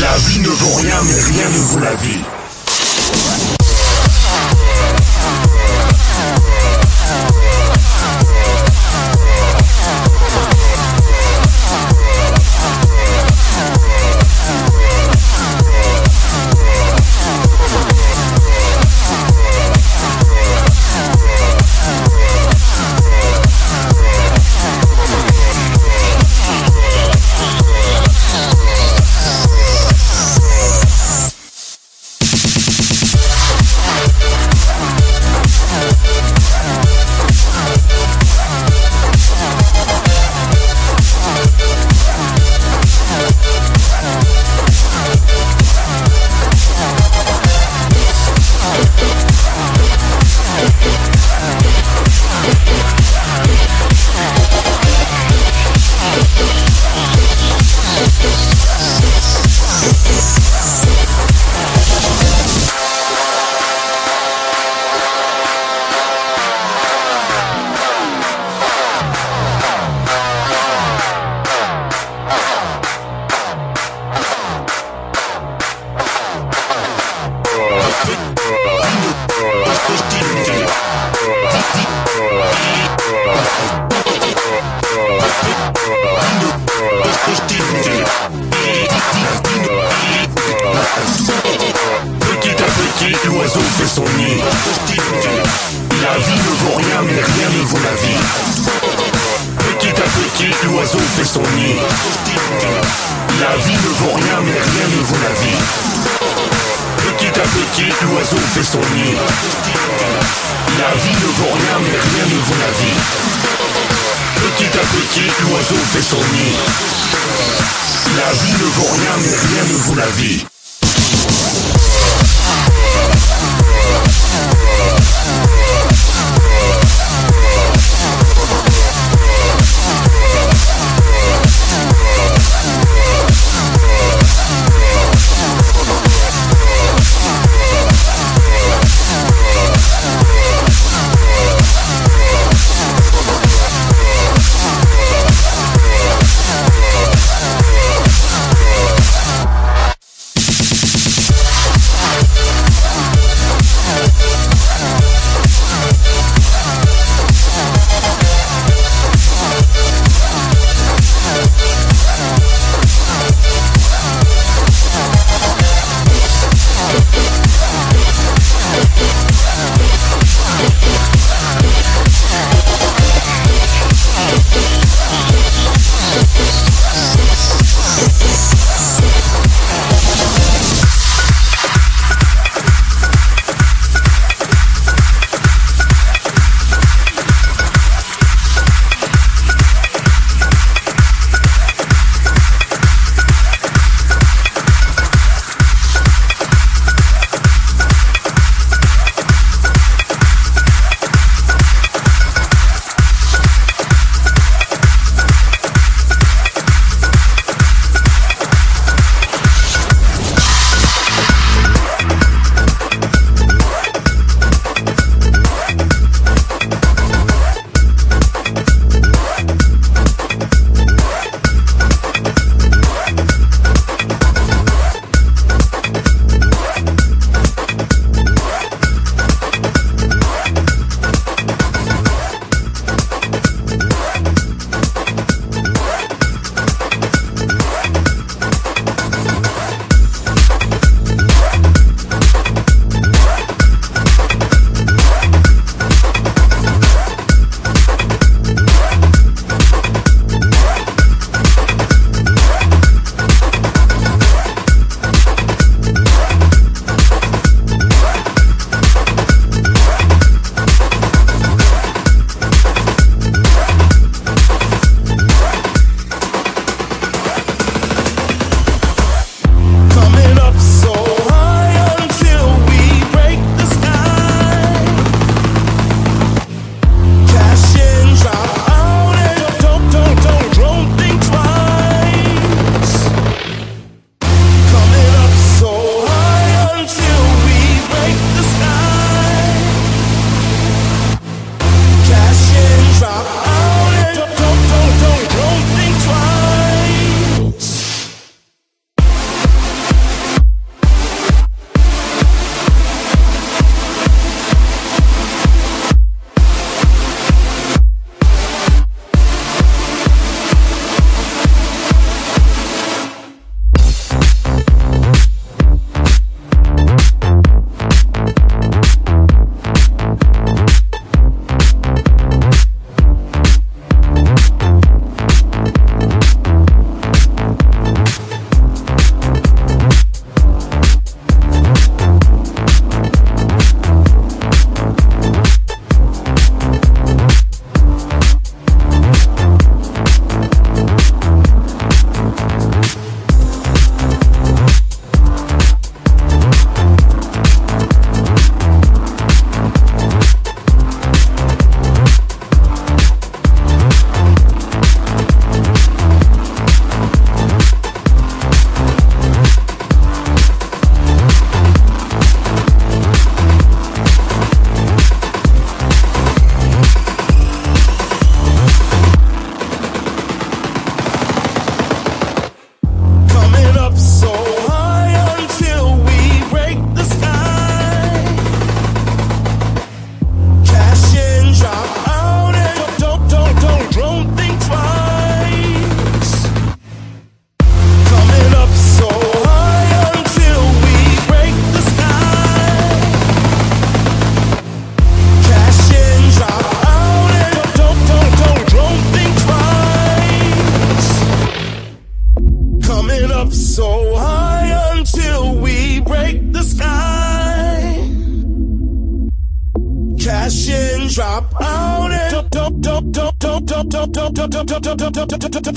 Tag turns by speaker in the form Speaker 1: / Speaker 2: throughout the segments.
Speaker 1: La vie ne vaut rien, mais rien ne vaut la vie. Petit, l'oiseau fait son nid. La vie ne vaut rien, mais rien ne vaut la vie. Petit à petit, l'oiseau fait son nid. La vie ne vaut rien, mais rien ne vaut la vie.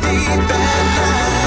Speaker 2: Deep in